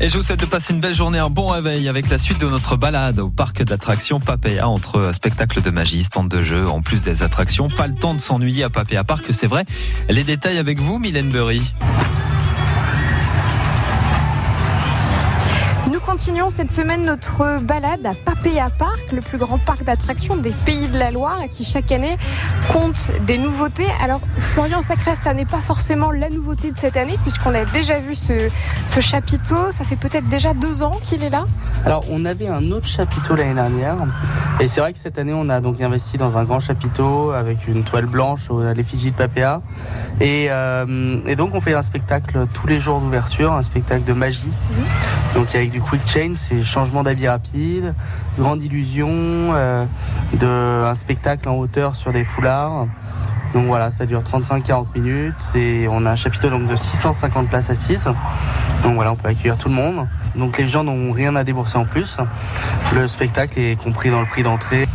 Et je vous souhaite de passer une belle journée, un bon réveil avec la suite de notre balade au parc d'attractions Papéa entre spectacles de magie, stand de jeu, en plus des attractions. Pas le temps de s'ennuyer à Papéa Park, c'est vrai. Les détails avec vous, Mylène Burry. Continuons cette semaine notre balade à Papéa Park, le plus grand parc d'attractions des Pays de la Loire qui chaque année compte des nouveautés. Alors Florian Sacré, ça n'est pas forcément la nouveauté de cette année puisqu'on a déjà vu ce, ce chapiteau. Ça fait peut-être déjà deux ans qu'il est là. Alors on avait un autre chapiteau l'année dernière et c'est vrai que cette année on a donc investi dans un grand chapiteau avec une toile blanche à l'effigie de Papéa et, euh, et, donc on fait un spectacle tous les jours d'ouverture, un spectacle de magie. Donc avec du change, c'est changement d'habit rapide, grande illusion, euh, de, un spectacle en hauteur sur des foulards. Donc voilà, ça dure 35-40 minutes et on a un chapiteau donc de 650 places assises. Donc voilà, on peut accueillir tout le monde. Donc les gens n'ont rien à débourser en plus. Le spectacle est compris dans le prix d'entrée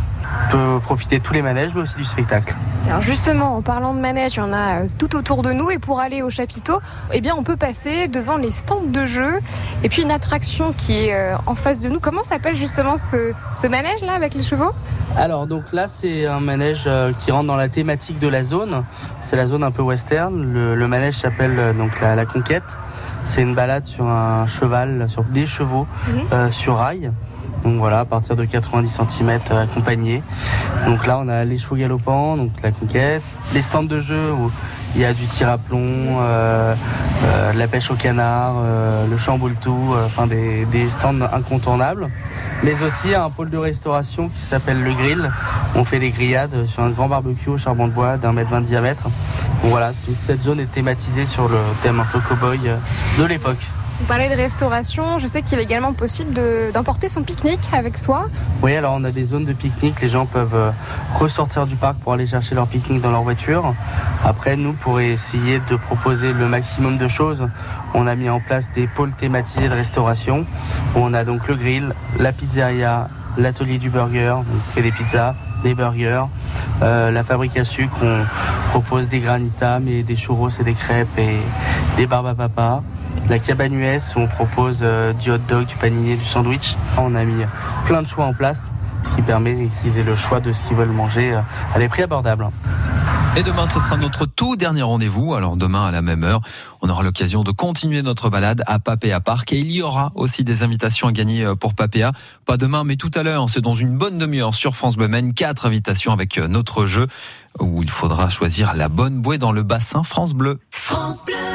peut profiter de tous les manèges, mais aussi du spectacle. Alors justement, en parlant de manèges, il y en a euh, tout autour de nous. Et pour aller au chapiteau, eh bien, on peut passer devant les stands de jeux. Et puis une attraction qui est euh, en face de nous. Comment s'appelle justement ce, ce manège-là avec les chevaux? Alors donc là, c'est un manège euh, qui rentre dans la thématique de la zone. C'est la zone un peu western. Le, le manège s'appelle donc la, la Conquête. C'est une balade sur un cheval, sur des chevaux, mmh. euh, sur rail. Donc voilà, à partir de 90 cm accompagné. Donc là, on a les chevaux galopants, donc la conquête, les stands de jeu où il y a du tir à plomb, euh, euh, la pêche au canard, euh, le chamboule tout, enfin des, des, stands incontournables. Mais aussi un pôle de restauration qui s'appelle le grill. On fait des grillades sur un grand barbecue au charbon de bois d'un mètre vingt de diamètre. Donc voilà, toute cette zone est thématisée sur le thème un peu cow-boy de l'époque. Vous parlez de restauration, je sais qu'il est également possible d'emporter son pique-nique avec soi. Oui, alors on a des zones de pique-nique, les gens peuvent euh, ressortir du parc pour aller chercher leur pique-nique dans leur voiture. Après, nous, pour essayer de proposer le maximum de choses, on a mis en place des pôles thématisés de restauration, on a donc le grill, la pizzeria, l'atelier du burger, on fait des pizzas, des burgers, euh, la fabrique à sucre, on propose des granitas, mais des churros et des crêpes et des barbes à papa la cabane US où on propose euh, du hot dog, du paninier, du sandwich. On a mis plein de choix en place, ce qui permet qu'ils aient le choix de ce qu'ils veulent manger euh, à des prix abordables. Et demain, ce sera notre tout dernier rendez-vous. Alors demain, à la même heure, on aura l'occasion de continuer notre balade à Papéa Park. Et il y aura aussi des invitations à gagner euh, pour Papéa. Pas demain, mais tout à l'heure. C'est dans une bonne demi-heure sur France Bleu. Quatre invitations avec notre jeu où il faudra choisir la bonne bouée dans le bassin France Bleu. France Bleu